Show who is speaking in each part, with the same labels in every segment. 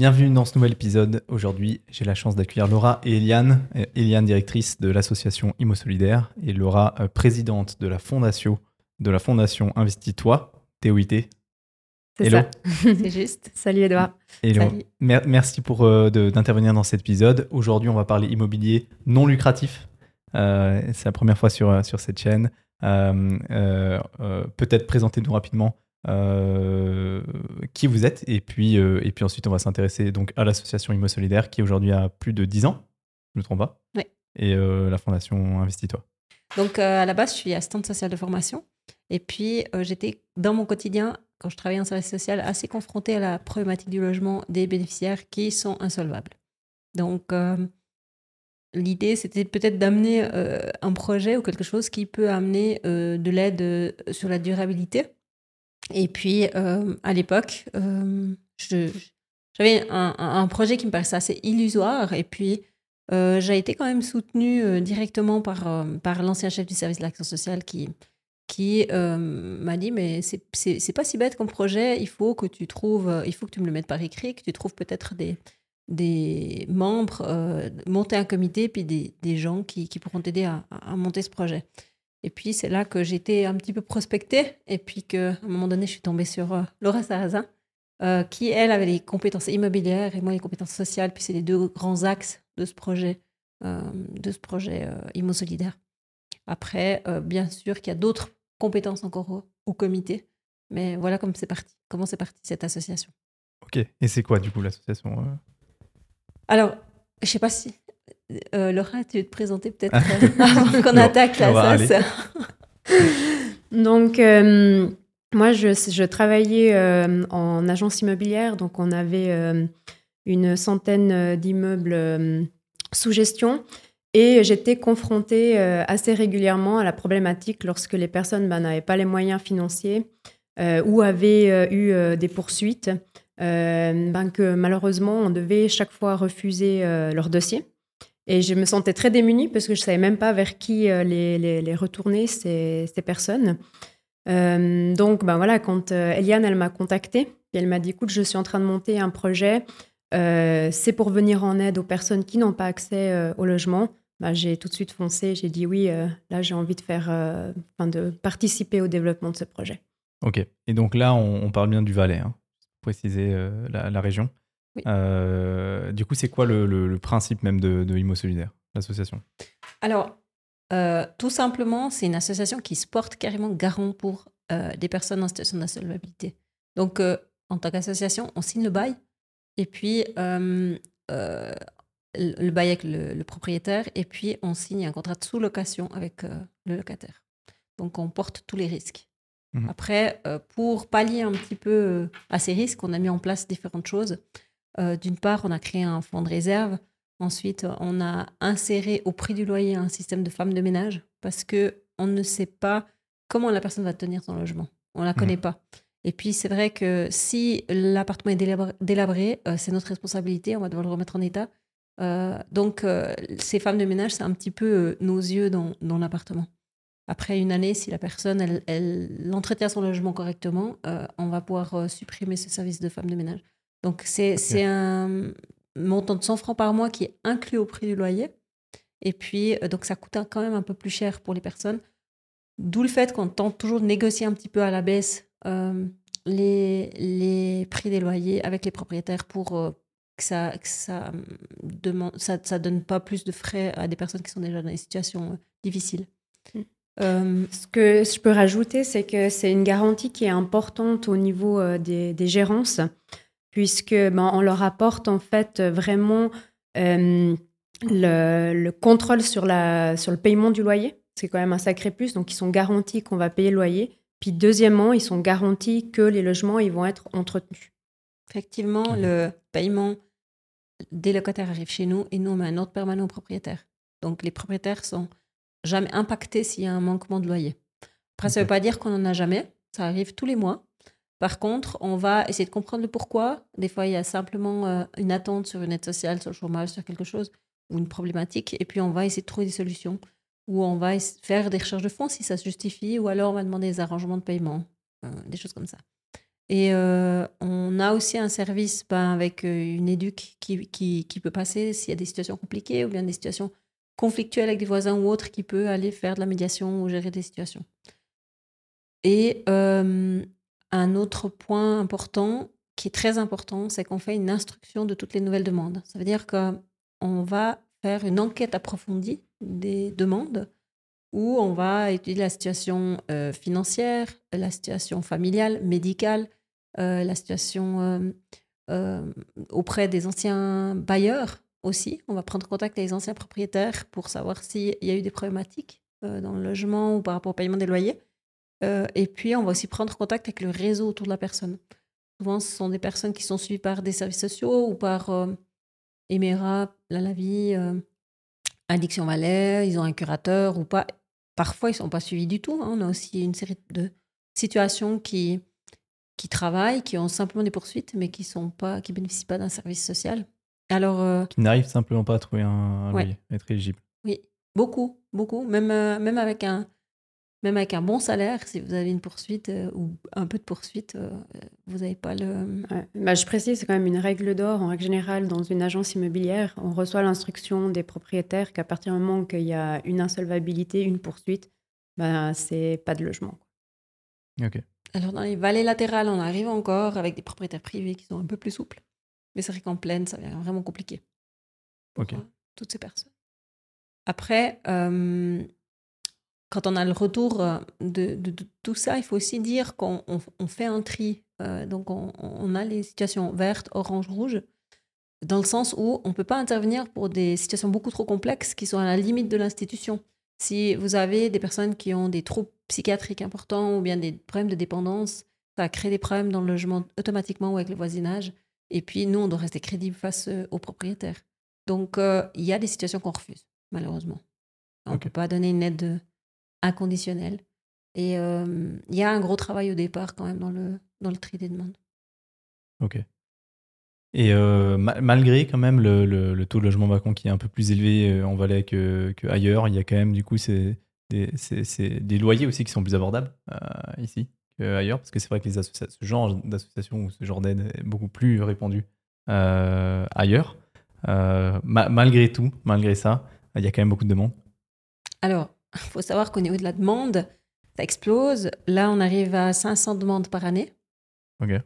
Speaker 1: Bienvenue dans ce nouvel épisode. Aujourd'hui, j'ai la chance d'accueillir Laura et Eliane. Euh, Eliane, directrice de l'association Imo Solidaire, et Laura, euh, présidente de la fondation, de la fondation Investis-toi, TOIT.
Speaker 2: C'est ça, c'est juste. Salut Edouard.
Speaker 1: Salut. merci pour euh, d'intervenir dans cet épisode. Aujourd'hui, on va parler immobilier non lucratif. c'est la première fois sur, sur cette chaîne. Peut-être présentez-nous rapidement euh, qui vous êtes. Et puis, euh, et puis ensuite, on va s'intéresser donc à l'association Imo Solidaire qui aujourd'hui a plus de 10 ans, je ne me trompe pas.
Speaker 2: Oui.
Speaker 1: Et euh, la fondation Investis-toi.
Speaker 2: Donc, à la base, je suis assistante sociale de formation. Et puis, j'étais dans mon quotidien, quand je travaillais en service social, assez confrontée à la problématique du logement des bénéficiaires qui sont insolvables. Donc, l'idée, c'était peut-être d'amener un projet ou quelque chose qui peut amener de l'aide sur la durabilité et puis, euh, à l'époque, euh, j'avais un, projet qui me paraissait assez illusoire. Et puis, euh, j'ai été quand même soutenue directement par, par l'ancien chef du service de l'action sociale qui, qui m'a dit Mais c'est pas si bête comme projet, il faut que tu trouves, il faut que tu me le mettes par écrit, que tu trouves peut-être des, des membres, monter un comité, puis des, des gens qui, qui pourront t'aider à, à, monter ce projet. Et puis, c'est là que j'étais un petit peu prospectée. Et puis, qu'à un moment donné, je suis tombée sur euh, Laura Sarrazin, euh, qui, elle, avait les compétences immobilières et moi, les compétences sociales. Puis, c'est les deux grands axes de ce projet, euh, de ce projet Immo Solidaire. Après, bien sûr qu'il y a d'autres compétences encore au, au, comité. Mais voilà comme c'est parti, comment c'est parti cette association.
Speaker 1: Ok. Et c'est quoi, du coup, l'association
Speaker 2: Alors, je sais pas si euh, Laura, tu veux te présenter peut-être euh, avant qu'on attaque la sauce
Speaker 3: Donc, euh, moi, je, je travaillais en agence immobilière, donc on avait une centaine d'immeubles sous gestion. Et j'étais confrontée assez régulièrement à la problématique lorsque les personnes ben, n'avaient pas les moyens financiers ou avaient eu des poursuites, ben, que malheureusement, on devait chaque fois refuser leur dossier. Et je me sentais très démunie parce que je ne savais même pas vers qui euh, les, retourner, ces, ces personnes. Euh, donc, ben voilà, quand euh, Eliane, elle m'a contactée, elle m'a dit, écoute, je suis en train de monter un projet, c'est pour venir en aide aux personnes qui n'ont pas accès au logement. Ben, j'ai tout de suite foncé, j'ai dit oui, là j'ai envie de faire, enfin de participer au développement de ce projet.
Speaker 1: Ok, et donc là on, parle bien du Valais, hein, préciser la, région. Euh, du coup, c'est quoi le, principe même de, de Imo Solidaire, l'association?
Speaker 2: Alors, euh, tout simplement, c'est une association qui se porte carrément garant pour euh, des personnes en situation d'insolvabilité. Donc, en tant qu'association, on signe le bail et puis le bail avec le, propriétaire et puis on signe un contrat de sous-location avec le locataire. Donc, on porte tous les risques. Mmh. Après, pour pallier un petit peu à ces risques, on a mis en place différentes choses. Euh, d'une part, on a créé un fonds de réserve. Ensuite, on a inséré au prix du loyer un système de femmes de ménage parce que on ne sait pas comment la personne va tenir son logement. On la connaît mmh. pas. Et puis, c'est vrai que si l'appartement est délabré, euh, c'est notre responsabilité. On va devoir le remettre en état. Euh, donc, ces femmes de ménage, c'est un petit peu nos yeux dans, l'appartement. Après une année, si la personne elle, elle entretient son logement correctement, on va pouvoir supprimer ce service de femmes de ménage. Donc, c'est un montant de 100 francs par mois qui est inclus au prix du loyer. Et puis, euh, donc, ça coûte quand même un peu plus cher pour les personnes. D'où le fait qu'on tente toujours de négocier un petit peu à la baisse euh, les, les prix des loyers avec les propriétaires pour euh, que ça que ça, demande, ça, ça donne pas plus de frais à des personnes qui sont déjà dans des situations difficiles.
Speaker 3: Mm. ce que je peux rajouter, c'est que c'est une garantie qui est importante au niveau des, des gérances puisque ben, on leur apporte en fait vraiment euh, le, contrôle sur, la, sur le paiement du loyer. C'est quand même un sacré plus, donc ils sont garantis qu'on va payer le loyer. Puis deuxièmement, ils sont garantis que les logements ils vont être entretenus.
Speaker 2: Effectivement, le paiement des locataires arrive chez nous et nous on met un ordre permanent aux propriétaires. Donc les propriétaires sont jamais impactés s'il y a un manquement de loyer. Après, ça ne veut pas dire qu'on n'en a jamais. Ça arrive tous les mois. Par contre, on va essayer de comprendre le pourquoi. Des fois, il y a simplement euh, une attente sur une aide sociale, sur le chômage, sur quelque chose, ou une problématique. Et puis, on va essayer de trouver des solutions. Ou on va faire des recherches de fonds si ça se justifie. Ou alors, on va demander des arrangements de paiement, euh, des choses comme ça. Et euh, on a aussi un service ben, avec une éduque qui, peut passer s'il y a des situations compliquées ou bien des situations conflictuelles avec des voisins ou autres, qui peut aller faire de la médiation ou gérer des situations. Et un autre point important, qui est très important, c'est qu'on fait une instruction de toutes les nouvelles demandes. Ça veut dire qu'on va faire une enquête approfondie des demandes où on va étudier la situation financière, la situation familiale, médicale, euh, la situation euh, euh, auprès des anciens bailleurs aussi. On va prendre contact avec les anciens propriétaires pour savoir s'il y a eu des problématiques dans le logement ou par rapport au paiement des loyers. Et puis, on va aussi prendre contact avec le réseau autour de la personne. Souvent, ce sont des personnes qui sont suivies par des services sociaux ou par euh, Emera, La Vie, Addiction Valais, ils ont un curateur ou pas. Parfois, ils ne sont pas suivis du tout. Hein. On a aussi une série de situations qui, qui travaillent, qui ont simplement des poursuites, mais qui qui bénéficient pas d'un service social. Alors, euh,
Speaker 1: qui n'arrivent simplement pas à trouver un, loyer, à être éligible.
Speaker 2: Oui, beaucoup, beaucoup. Même, euh, même avec un, même avec un bon salaire, si vous avez une poursuite euh, ou un peu de poursuite, vous n'avez pas le.
Speaker 3: Bah, je précise, c'est quand même une règle d'or en règle générale dans une agence immobilière. On reçoit l'instruction des propriétaires qu'à partir du moment qu'il y a une insolvabilité, une poursuite, bah, c'est pas de logement.
Speaker 1: Ok.
Speaker 2: Alors, dans les vallées latérales, on arrive encore avec des propriétaires privés qui sont un peu plus souples. Mais c'est vrai qu'en plaine, ça devient vraiment compliqué.
Speaker 1: Pour
Speaker 2: toutes ces personnes. Après, euh, quand on a le retour euh, de, tout ça, il faut aussi dire qu'on fait un tri. Euh, donc, on, on, a les situations vertes, orange, rouge, dans le sens où on ne peut pas intervenir pour des situations beaucoup trop complexes qui sont à la limite de l'institution. Si vous avez des personnes qui ont des troubles psychiatriques importants ou bien des problèmes de dépendance, ça crée des problèmes dans le logement automatiquement ou avec le voisinage. Et puis, nous, on doit rester crédible face euh, aux propriétaires. Donc, euh, il y a des situations qu'on refuse, malheureusement. On ne peut pas donner une aide inconditionnelle. Et euh, il y a un gros travail au départ quand même dans le, dans le tri des demandes.
Speaker 1: Ok. Et euh, malgré quand même le, le, taux de logement vacant qui est un peu plus élevé euh, en Valais que, que ailleurs, il y a quand même du coup c'est des, des, loyers aussi qui sont plus abordables euh, ici qu'ailleurs, parce que c'est vrai que les ce genre d'association ou ce genre d'aide est beaucoup plus répandu ailleurs. malgré tout, malgré ça, il y a quand même beaucoup de demandes.
Speaker 2: Alors, il faut savoir qu'au niveau de la demande, ça explose. Là, on arrive à 500 demandes par année.
Speaker 1: Ok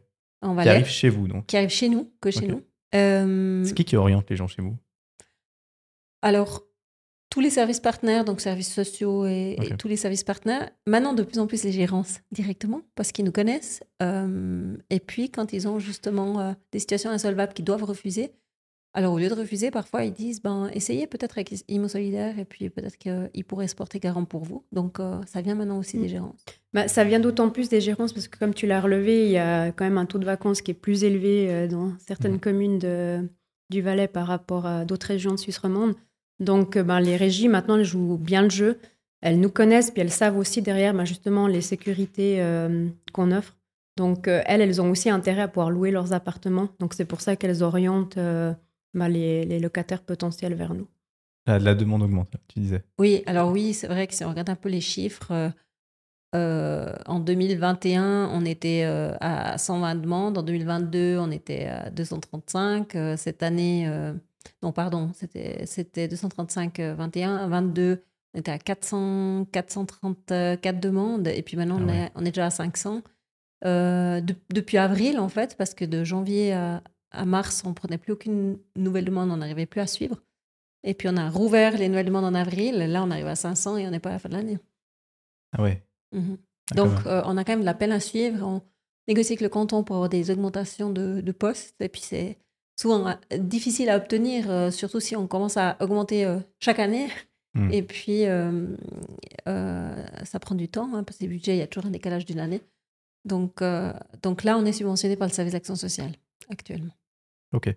Speaker 1: qui arrive chez vous, donc.
Speaker 2: Qui arrive chez nous, que chez nous.
Speaker 1: Euh, c'est qui qui oriente les gens chez vous?
Speaker 2: Alors, tous les services partenaires, donc services sociaux et, tous les services partenaires, maintenant de plus en plus les gérances directement, parce qu'ils nous connaissent. Euh, et puis, quand ils ont justement euh, des situations insolvables qu'ils doivent refuser, alors, au lieu de refuser, parfois, ils disent ben, essayez peut-être avec Imo Solidaire et puis peut-être qu'ils pourraient se porter garant pour vous. Donc, euh, ça vient maintenant aussi des mm. gérances.
Speaker 3: Bah, ça vient d'autant plus des gérances parce que, comme tu l'as relevé, il y a quand même un taux de vacances qui est plus élevé euh, dans certaines mm. communes de, du Valais par rapport à d'autres régions de Suisse romande. Donc, euh, ben, les régies, maintenant, elles jouent bien le jeu. Elles nous connaissent, puis elles savent aussi derrière ben, justement les sécurités qu'on offre. Donc, elles, elles ont aussi intérêt à pouvoir louer leurs appartements. Donc, c'est pour ça qu'elles orientent bah, les, locataires potentiels vers nous.
Speaker 1: La, demande augmente, tu disais.
Speaker 2: Oui, alors oui, c'est vrai que si on regarde un peu les chiffres, euh, euh, en 2021, on était euh, à 120 demandes. En 2022, on était à 235. cette année, non, pardon, c'était 235, 21. 22, on était à 400, 434 demandes. Et puis maintenant, on, ah est, on, est, déjà à 500. depuis avril, en fait, parce que de janvier à, à mars, on ne prenait plus aucune nouvelle demande, on n'arrivait plus à suivre. Et puis on a rouvert les nouvelles demandes en avril. Là, on arrive à 500 et on n'est pas à la fin de l'année.
Speaker 1: Ah ouais.
Speaker 2: Mhm. Donc, euh, on a quand même de la peine à suivre. On négocie avec le canton pour avoir des augmentations de, postes. Et puis, c'est souvent euh, difficile à obtenir, euh, surtout si on commence à augmenter chaque année. Hmm. Et puis, ça prend du temps, hein, parce que les budgets, il y a toujours un décalage d'une année. Donc, donc là, on est subventionné par le service d'action sociale actuellement.
Speaker 1: Ok.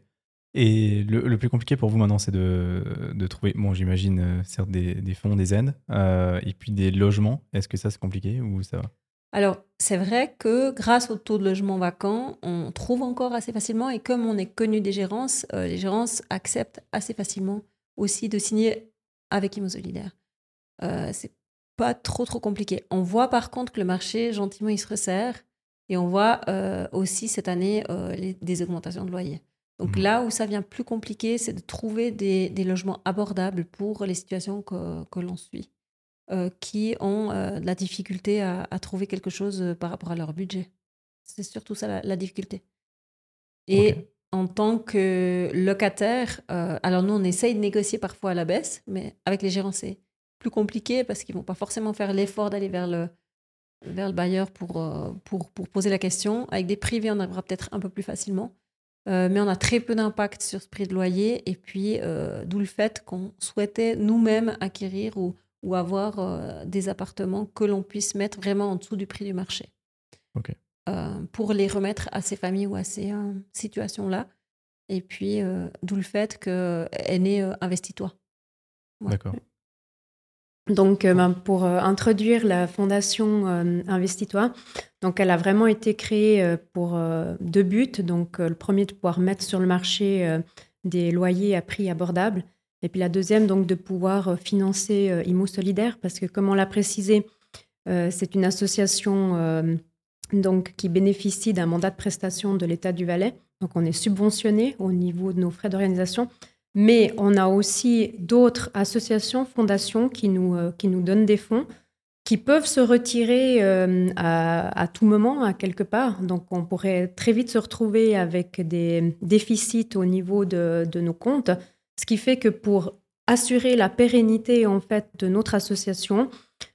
Speaker 1: Et le, plus compliqué pour vous maintenant, c'est de, de, trouver, bon, j'imagine, euh, certes, des, des, fonds, des aides, euh, et puis des logements. Est-ce que ça, c'est compliqué ou ça va?
Speaker 2: Alors, c'est vrai que grâce au taux de logement vacant, on trouve encore assez facilement, et comme on est connu des gérances, euh, les gérances acceptent assez facilement aussi de signer avec Imo Solidaire. c'est pas trop, trop compliqué. On voit par contre que le marché, gentiment, il se resserre. Et on voit aussi cette année des augmentations de loyers. Donc mmh. là où ça devient plus compliqué, c'est de trouver des, logements abordables pour les situations que, l'on suit, qui ont de la difficulté à, trouver quelque chose par rapport à leur budget. C'est surtout ça la, difficulté. Et en tant que locataire, alors nous, on essaye de négocier parfois à la baisse, mais avec les gérants, c'est plus compliqué parce qu'ils vont pas forcément faire l'effort d'aller vers le, vers le bailleur pour, euh, pour, pour, poser la question. Avec des privés, on arrivera peut-être un peu plus facilement. Euh, mais on a très peu d'impact sur ce prix de loyer. Et puis, euh, d'où le fait qu'on souhaitait nous-mêmes acquérir ou, ou avoir des appartements que l'on puisse mettre vraiment en dessous du prix du marché. pour les remettre à ces familles ou à ces situations-là. Et puis, d'où le fait qu'elle est Investis-toi.
Speaker 1: D'accord.
Speaker 3: Donc, euh, ben, pour euh, introduire la fondation euh, Investitoire, donc elle a vraiment été créée pour deux buts. Donc, le premier de pouvoir mettre sur le marché des loyers à prix abordables, et puis la deuxième donc de pouvoir financer Imo Solidaire, parce que comme on l'a précisé, c'est une association donc qui bénéficie d'un mandat de prestation de l'État du Valais. Donc, on est subventionné au niveau de nos frais d'organisation. Mais on a aussi d'autres associations, fondations qui nous, euh, qui nous donnent des fonds qui peuvent se retirer euh, à, tout moment, à quelque part. Donc, on pourrait très vite se retrouver avec des déficits au niveau de, nos comptes, ce qui fait que pour assurer la pérennité en fait de notre association,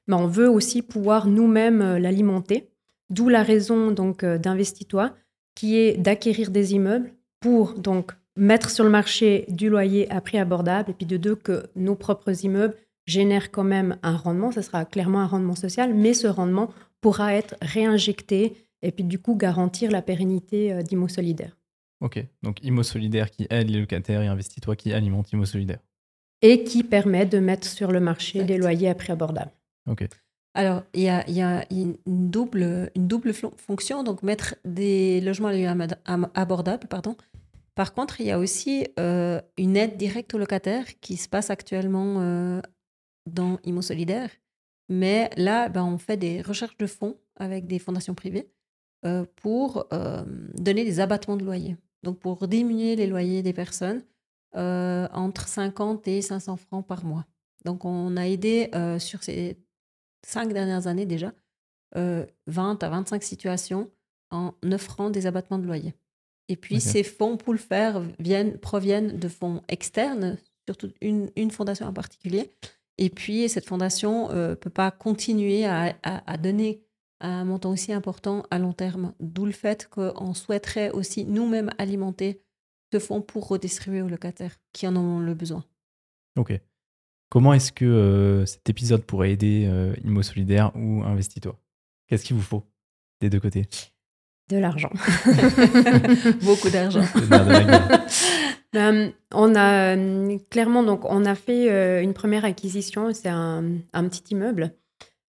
Speaker 3: ben, on veut aussi pouvoir nous-mêmes euh, l'alimenter. D'où la raison donc d'Investitoi, qui est d'acquérir des immeubles pour donc mettre sur le marché du loyer à prix abordable, et puis de deux, que nos propres immeubles génèrent quand même un rendement, ce sera clairement un rendement social, mais ce rendement pourra être réinjecté et puis du coup garantir la pérennité euh, d'Imo Solidaire.
Speaker 1: Ok, donc Imo Solidaire qui aide les locataires et investis-toi qui alimente Imo Solidaire.
Speaker 3: Et qui permet de mettre sur le marché des loyers à prix abordable.
Speaker 1: Ok.
Speaker 2: Alors, il y a, une, double, une double fonction, donc mettre des logements abordables, pardon, par contre, il y a aussi euh, une aide directe aux locataires qui se passe actuellement euh, dans Imo Solidaire. Mais là, ben, on fait des recherches de fonds avec des fondations privées euh, pour donner des abattements de loyer. Donc, pour diminuer les loyers des personnes entre 50 et 500 francs par mois. Donc, on a aidé sur ces cinq dernières années déjà 20 à 25 situations en offrant des abattements de loyer. Et puis, ces fonds, pour le faire, viennent, proviennent de fonds externes, surtout une, une fondation en particulier. Et puis, cette fondation ne euh, peut pas continuer à, à, donner un montant aussi important à long terme. D'où le fait qu'on souhaiterait aussi nous-mêmes alimenter ce fonds pour redistribuer aux locataires qui en ont le besoin.
Speaker 1: Ok. Comment est-ce que euh, cet épisode pourrait aider euh, Imo Solidaire ou Investis-toi? Qu'est-ce qu'il vous faut des deux côtés?
Speaker 3: De l'argent.
Speaker 2: Beaucoup d'argent.
Speaker 3: Euh, on a euh, clairement donc on a fait euh, une première acquisition, c'est un, petit immeuble.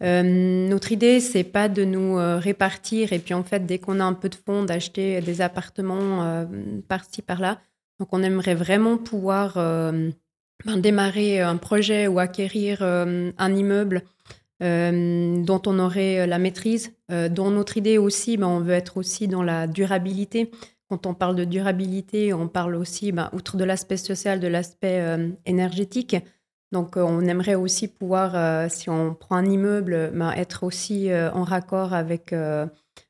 Speaker 3: notre idée c'est pas de nous répartir et puis en fait dès qu'on a un peu de fonds d'acheter des appartements par-ci par-là. Donc on aimerait vraiment pouvoir ben, démarrer un projet ou acquérir un immeuble euh, dont on aurait euh, la maîtrise. Euh, notre idée aussi, ben, on veut être aussi dans la durabilité. Quand on parle de durabilité, on parle aussi, ben, outre de l'aspect social, de l'aspect énergétique. Donc, on aimerait aussi pouvoir, si on prend un immeuble, ben, être aussi en raccord avec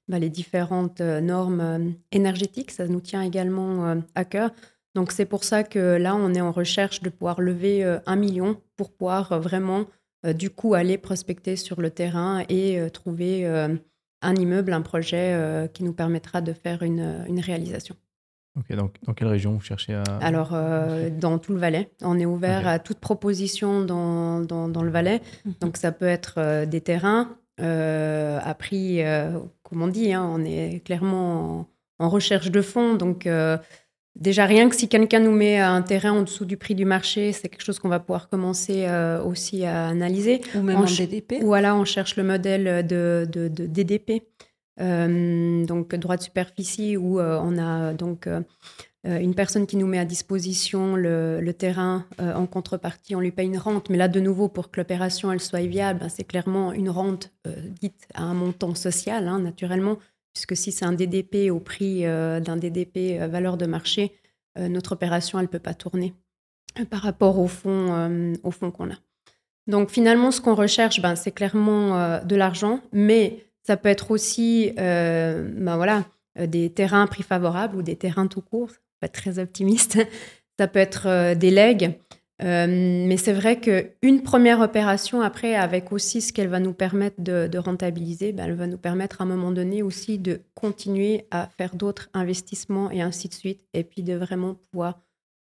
Speaker 3: les différentes normes énergétiques. Ça nous tient également à cœur. Donc, c'est pour ça que là, on est en recherche de pouvoir lever un million pour pouvoir vraiment euh, du coup aller prospecter sur le terrain et euh, trouver euh, un immeuble, un projet qui nous permettra de faire une, réalisation.
Speaker 1: Ok, donc dans quelle région vous cherchez à...
Speaker 3: Alors, dans tout le Valais. On est ouvert à toute proposition dans, dans, le Valais. Mhm. Donc, ça peut être des terrains à prix, comme on dit, hein, on est clairement en, en, recherche de fonds. Donc, Déjà, rien que si quelqu'un nous met un terrain en dessous du prix du marché, c'est quelque chose qu'on va pouvoir commencer euh, aussi à analyser.
Speaker 2: Ou même en, DDP.
Speaker 3: Voilà, on cherche le modèle de, de, DDP, euh, donc droit de superficie, où euh, on a donc une personne qui nous met à disposition le, terrain en contrepartie, on lui paye une rente. Mais là, de nouveau, pour que l'opération elle soit viable, ben, c'est clairement une rente dite à un montant social, hein, naturellement, puisque si c'est un DDP au prix d'un DDP valeur de marché, notre opération, elle ne peut pas tourner par rapport au fonds, au fond qu'on a. Donc finalement, ce qu'on recherche, ben, c'est clairement de l'argent, mais ça peut être aussi ben, voilà, des terrains à prix favorable ou des terrains tout court, pas très optimiste. Ça peut être des legs. Euh, mais c'est vrai qu'une première opération, après, avec aussi ce qu'elle va nous permettre de, rentabiliser, ben, elle va nous permettre à un moment donné aussi de continuer à faire d'autres investissements et ainsi de suite, et puis de vraiment pouvoir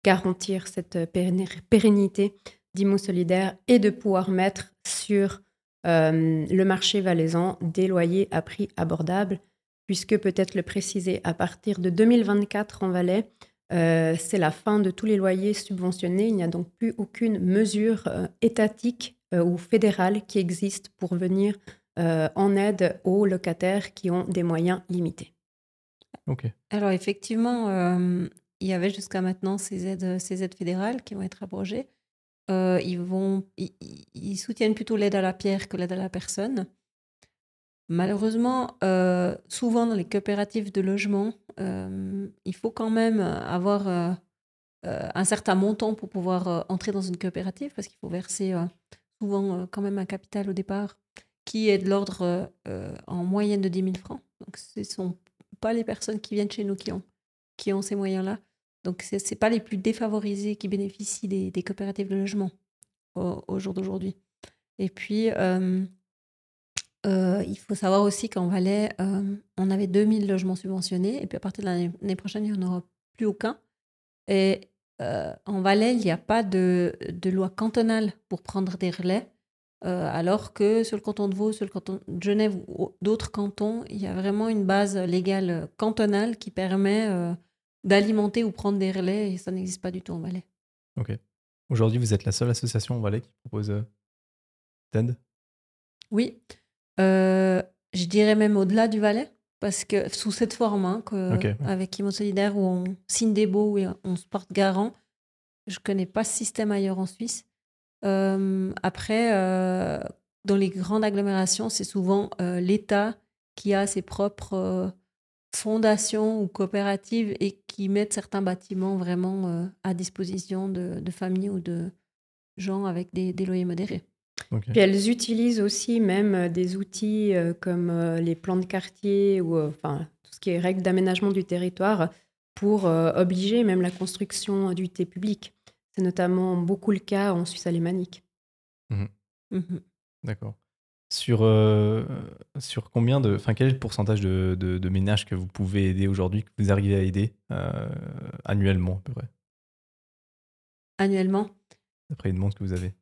Speaker 3: garantir cette pérennité d'Imo Solidaire et de pouvoir mettre sur euh, le marché valaisan des loyers à prix abordables, puisque peut-être le préciser, à partir de 2024 en Valais, euh, c'est la fin de tous les loyers subventionnés. Il n'y a donc plus aucune mesure euh, étatique euh, ou fédérale qui existe pour venir en aide aux locataires qui ont des moyens limités.
Speaker 2: Ok. Alors effectivement, il y avait jusqu'à maintenant ces aides, ces aides fédérales qui vont être abrogées. ils, vont, ils soutiennent plutôt l'aide à la pierre que l'aide à la personne. Malheureusement, euh, souvent dans les coopératives de logement, euh, il faut quand même avoir euh, un certain montant pour pouvoir entrer dans une coopérative parce qu'il faut verser souvent quand même un capital au départ qui est de l'ordre en moyenne de 10 000 francs. Donc ce ne sont pas les personnes qui viennent chez nous qui ont, qui ont ces moyens-là. Donc ce n'est pas les plus défavorisés qui bénéficient des, coopératives de logement au, au jour d'aujourd'hui. Et puis, euh, il faut savoir aussi qu'en Valais, euh, on avait 2000 logements subventionnés, et puis à partir de l'année prochaine, il n'y en aura plus aucun. Et euh, en Valais, il n'y a pas de, de, loi cantonale pour prendre des relais, alors que sur le canton de Vaud, sur le canton de Genève ou d'autres cantons, il y a vraiment une base légale cantonale qui permet d'alimenter ou prendre des relais, et ça n'existe pas du tout en Valais.
Speaker 1: Ok. Aujourd'hui, vous êtes la seule association en Valais qui propose d'aide
Speaker 2: Oui. Euh, je dirais même au-delà du Valais, parce que sous cette forme, hein, avec Imo Solidaire, où on signe des baux, où on se porte garant, je ne connais pas ce système ailleurs en Suisse. Euh, après, euh, dans les grandes agglomérations, c'est souvent l'État qui a ses propres fondations ou coopératives et qui mettent certains bâtiments vraiment à disposition de, familles ou de gens avec des loyers modérés.
Speaker 3: Puis elles utilisent aussi même euh, des outils euh, comme euh, les plans de quartier ou enfin tout ce qui est règles d'aménagement du territoire pour obliger même la construction d'unités publiques. C'est notamment beaucoup le cas en Suisse alémanique.
Speaker 1: Mmh mmh D'accord. Sur, sur combien de. Enfin, quel est le pourcentage de, de, ménages que vous pouvez aider aujourd'hui, que vous arrivez à aider annuellement à peu près?
Speaker 2: Annuellement?
Speaker 1: D'après une demande que vous avez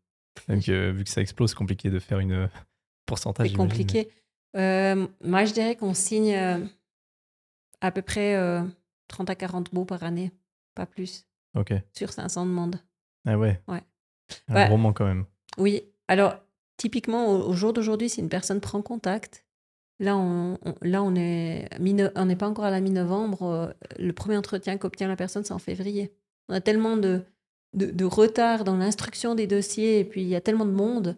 Speaker 1: vu que ça explose, c'est compliqué de faire une euh, pourcentage.
Speaker 2: C'est compliqué. Euh, moi, je dirais qu'on signe euh, à peu près 30 à 40 mots par année, pas plus.
Speaker 1: Ok.
Speaker 2: Sur 500 demandes.
Speaker 1: Ah ouais.
Speaker 2: Ouais.
Speaker 1: Un roman quand même.
Speaker 2: Oui. Alors, typiquement, au, jour d'aujourd'hui, si une personne prend contact, là, on, là, on est on n'est pas encore à la mi-novembre. le premier entretien qu'obtient la personne, c'est en février. On a tellement de de, retard dans l'instruction des dossiers, et puis il y a tellement de monde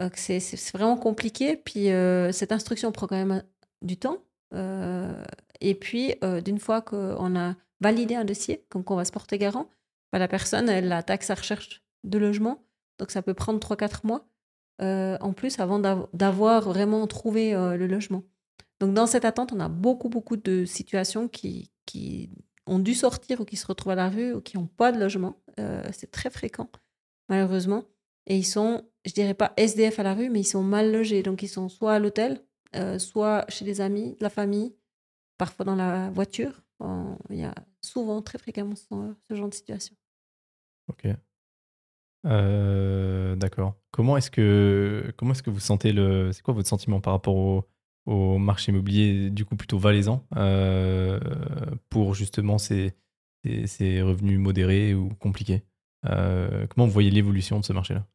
Speaker 2: euh, que c'est vraiment compliqué. Puis euh, cette instruction prend quand même du temps. Euh, et puis, d'une fois qu'on a validé un dossier, comme qu'on va se porter garant, bah, la personne, elle attaque sa recherche de logement. Donc ça peut prendre 3-4 mois en plus avant d'avoir vraiment trouvé le logement. Donc dans cette attente, on a beaucoup, beaucoup de situations qui, qui ont dû sortir ou qui se retrouvent à la rue ou qui n'ont pas de logement. Euh, c'est très fréquent, malheureusement. Et ils sont, je dirais pas SDF à la rue, mais ils sont mal logés. Donc ils sont soit à l'hôtel, euh, soit chez des amis, la famille, parfois dans la voiture. Il y a souvent, très fréquemment, ce, genre de situation.
Speaker 1: Ok. Euh, d'accord. Comment est-ce que comment est-ce que vous sentez le c'est quoi votre sentiment par rapport au, au marché immobilier du coup plutôt valaisan euh, pour justement ces, ces, revenus modérés ou compliqués. Euh, comment vous voyez l'évolution de ce marché-là?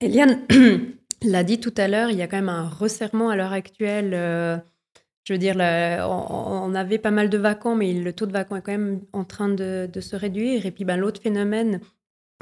Speaker 3: Eliane l'a dit tout à l'heure, il y a quand même un resserrement à l'heure actuelle. Euh, je veux dire, on, avait pas mal de vacants, mais le taux de vacants est quand même en train de, se réduire. Et puis ben, l'autre phénomène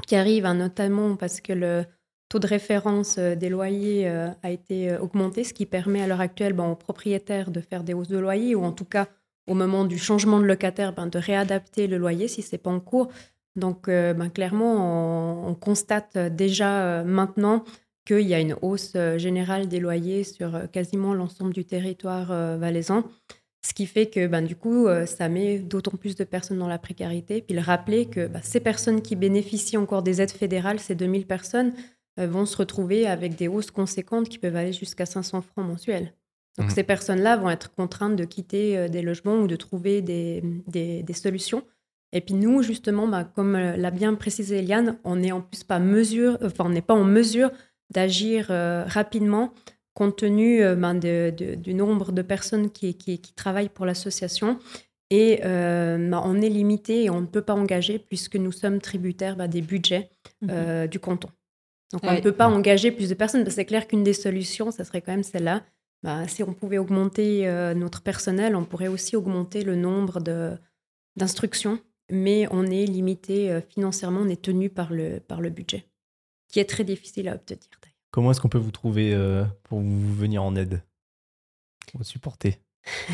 Speaker 3: qui arrive, hein, notamment parce que le, taux de référence des loyers a été augmenté, ce qui permet à l'heure actuelle ben, aux propriétaires de faire des hausses de loyer ou en tout cas au moment du changement de locataire ben, de réadapter le loyer si c'est pas en cours. Donc ben, clairement, on, constate déjà maintenant qu'il y a une hausse générale des loyers sur quasiment l'ensemble du territoire valaisan. Ce qui fait que du coup, ça met d'autant plus de personnes dans la précarité. Puis le rappeler que ces personnes qui bénéficient encore des aides fédérales, ces 2000 personnes, euh, vont se retrouver avec des hausses conséquentes qui peuvent aller jusqu'à 500 francs mensuels. Donc mmh. ces personnes-là vont être contraintes de quitter euh, des logements ou de trouver des, des, solutions. Et puis nous, justement, bah, comme euh, l'a bien précisé Eliane, on n'est en plus pas mesure, enfin, on n'est pas en mesure d'agir rapidement compte tenu ben, du nombre de personnes qui, qui, travaillent pour l'association. Et bah, on est limité et on ne peut pas engager puisque nous sommes tributaires bah, des budgets mmh. du canton. Donc on ne peut pas engager plus de personnes, parce que c'est clair qu'une des solutions, ça serait quand même celle-là. Bah, si on pouvait augmenter euh, notre personnel, on pourrait aussi augmenter le nombre d'instructions, mais on est limité euh, financièrement, on est tenu par le, par le budget, qui est très difficile à obtenir.
Speaker 1: Comment est-ce qu'on peut vous trouver euh, pour vous venir en aide, pour vous supporter?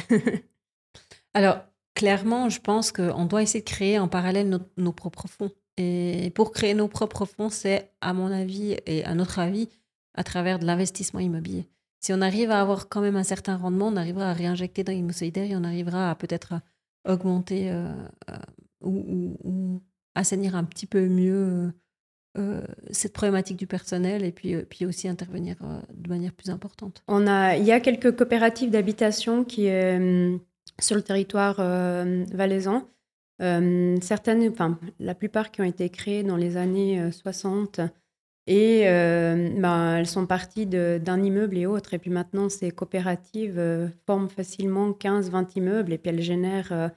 Speaker 2: Alors, clairement, je pense qu'on doit essayer de créer en parallèle nos propres fonds. Et pour créer nos propres fonds, c'est, à mon avis et à notre avis, à travers de l'investissement immobilier. Si on arrive à avoir quand même un certain rendement, on arrivera à réinjecter dans l'immobilier solidaire et on arrivera à peut-être augmenter euh, euh, ou, assainir un petit peu mieux euh, cette problématique du personnel et puis, aussi intervenir de manière plus importante.
Speaker 3: Il y a quelques coopératives d'habitation qui sur le territoire valaisan euh, certaines, enfin, la plupart qui ont été créées dans les années 60 euh, et euh, ben, elles sont parties d'un immeuble et autres. Et puis maintenant, ces coopératives forment facilement 15-20 immeubles et puis elles génèrent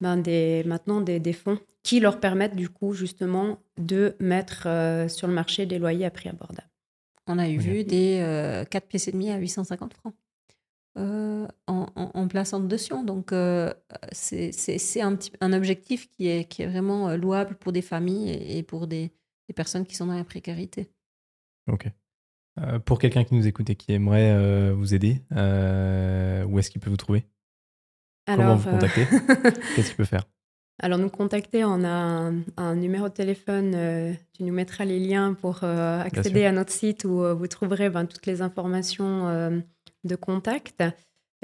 Speaker 3: ben, des, maintenant des, des, fonds qui leur permettent du coup justement de mettre sur le marché des loyers à prix abordable.
Speaker 2: On a eu vu des 4 pièces et demi à 850 francs. Euh, en, en, plaçant dessus. Donc, euh, c'est un, un objectif qui est, qui est vraiment euh, louable pour des familles et, pour des, des, personnes qui sont dans la précarité.
Speaker 1: Ok. pour quelqu'un qui nous écoute et qui aimerait vous aider, où est-ce qu'il peut vous trouver? Comment vous contacter? Qu'est-ce qu'il peut faire?
Speaker 3: Alors, nous contacter, on a un, numéro de téléphone. tu nous mettras les liens pour accéder à notre site où vous trouverez ben, toutes les informations de contact.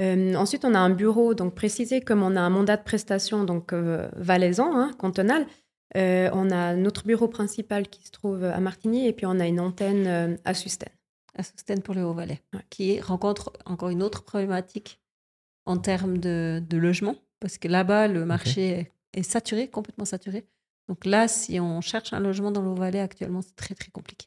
Speaker 3: Euh, ensuite, on a un bureau, donc précisé comme on a un mandat de prestation, donc euh, valaisan, hein, cantonal. Euh, on a notre bureau principal qui se trouve à Martigny et puis on a une antenne à Susten.
Speaker 2: À Susten pour le Haut-Valais, qui rencontre encore une autre problématique en termes de, logement, parce que là-bas, le marché est, saturé, complètement saturé. Donc là, si on cherche un logement dans le Haut-Valais actuellement, c'est très très compliqué.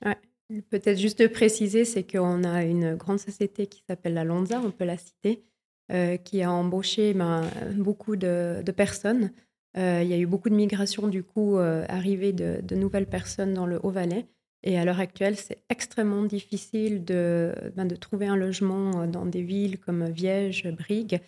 Speaker 3: Peut-être juste de préciser, c'est qu'on a une grande société qui s'appelle la Lonza, on peut la citer, euh, qui a embauché ben, beaucoup de, personnes. Euh, il y a eu beaucoup de migration, du coup, euh, arrivée de, nouvelles personnes dans le Haut-Valais. Et à l'heure actuelle, c'est extrêmement difficile de, ben, trouver un logement dans des villes comme Viège, Brigue.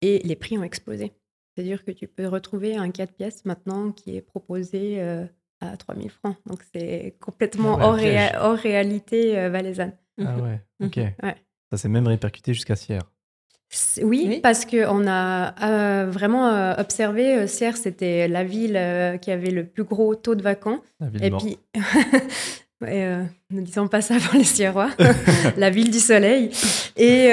Speaker 3: Et les prix ont explosé. C'est-à-dire que tu peux retrouver un 4 pièces maintenant qui est proposé à 3000 francs. Donc c'est complètement hors, réalité euh, valaisanne.
Speaker 1: Ah ouais, mhm. ok. Ça s'est même répercuté jusqu'à Sierre.
Speaker 3: Oui, parce qu'on a euh, vraiment euh, observé, Sierre, c'était la ville qui avait le plus gros taux de vacants.
Speaker 1: La ville
Speaker 3: Et puis, ne disons pas ça pour les Sierrois, la ville du soleil. Et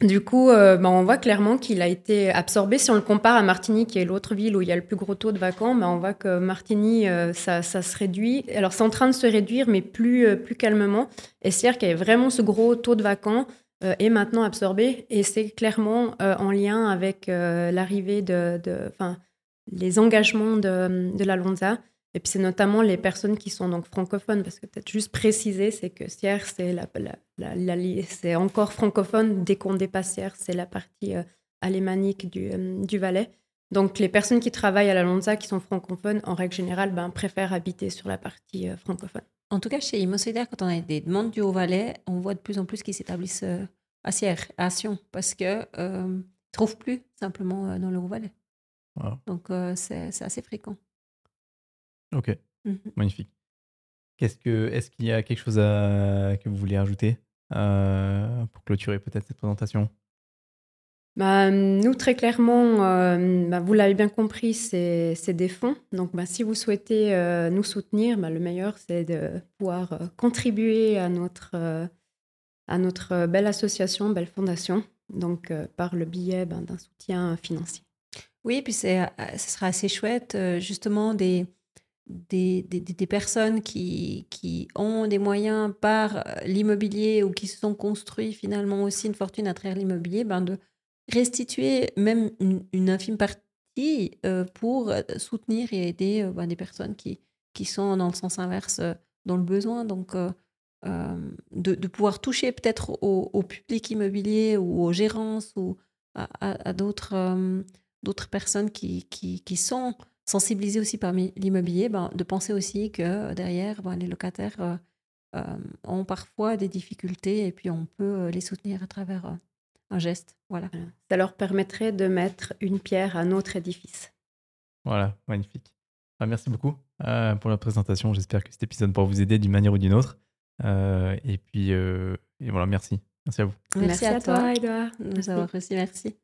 Speaker 3: du coup, euh, bah, on voit clairement qu'il a été absorbé. Si on le compare à Martigny, qui est l'autre ville où il y a le plus gros taux de vacants, bah, on voit que Martigny, euh, ça, se réduit. Alors, c'est en train de se réduire, mais plus, euh, plus calmement. Et c'est-à-dire qu'il y a vraiment ce gros taux de vacants est maintenant absorbé. Et c'est clairement en lien avec l'arrivée de, les engagements de, de la Lonza. Et puis c'est notamment les personnes qui sont donc francophones, parce que peut-être juste préciser, c'est que Sierre, c'est la, c'est encore francophone. Dès qu'on dépasse Sierre, c'est la partie euh, alémanique du, euh, du Valais. Donc les personnes qui travaillent à la Lonza, qui sont francophones, en règle générale, ben, préfèrent habiter sur la partie euh, francophone.
Speaker 2: En tout cas, chez Imo quand on a des demandes du Haut-Valais, on voit de plus en plus qu'ils s'établissent à Sierre, à Sion, parce qu'ils ne trouvent plus simplement dans le Haut-Valais. Donc c'est assez fréquent.
Speaker 1: Ok, mmh magnifique. Qu'est-ce que, est-ce qu'il y a quelque chose à, que vous voulez ajouter euh, pour clôturer peut-être cette présentation?
Speaker 3: Bah, nous, très clairement, euh, bah, vous l'avez bien compris, c'est des fonds. Donc, bah, si vous souhaitez euh, nous soutenir, bah, le meilleur, c'est de pouvoir euh, contribuer à notre, à notre belle association, belle fondation, donc par le biais ben, d'un soutien financier.
Speaker 2: Oui, puis ce sera assez chouette, justement, des, des, des, des, personnes qui, qui ont des moyens par l'immobilier ou qui se sont construits finalement aussi une fortune à travers l'immobilier, ben de restituer même une, infime partie euh, pour euh, soutenir et aider euh, ben, des personnes qui, qui sont dans le sens inverse dans le besoin. Donc, de, de, pouvoir toucher peut-être au, public immobilier ou aux gérances ou à, d'autres d'autres personnes qui, qui, qui, sont sensibilisées aussi par l'immobilier, ben, de penser aussi que derrière, ben, les locataires ont parfois des difficultés et puis on peut les soutenir à travers un geste. Voilà.
Speaker 3: Ça leur permettrait de mettre une pierre à notre édifice.
Speaker 1: Voilà, magnifique. Ah, merci beaucoup euh, pour la présentation. J'espère que cet épisode pourra vous aider d'une manière ou d'une autre. Euh, et puis, euh, et voilà, merci. Merci à vous.
Speaker 2: Merci, à, toi, Edouard, nous avoir reçu. Merci.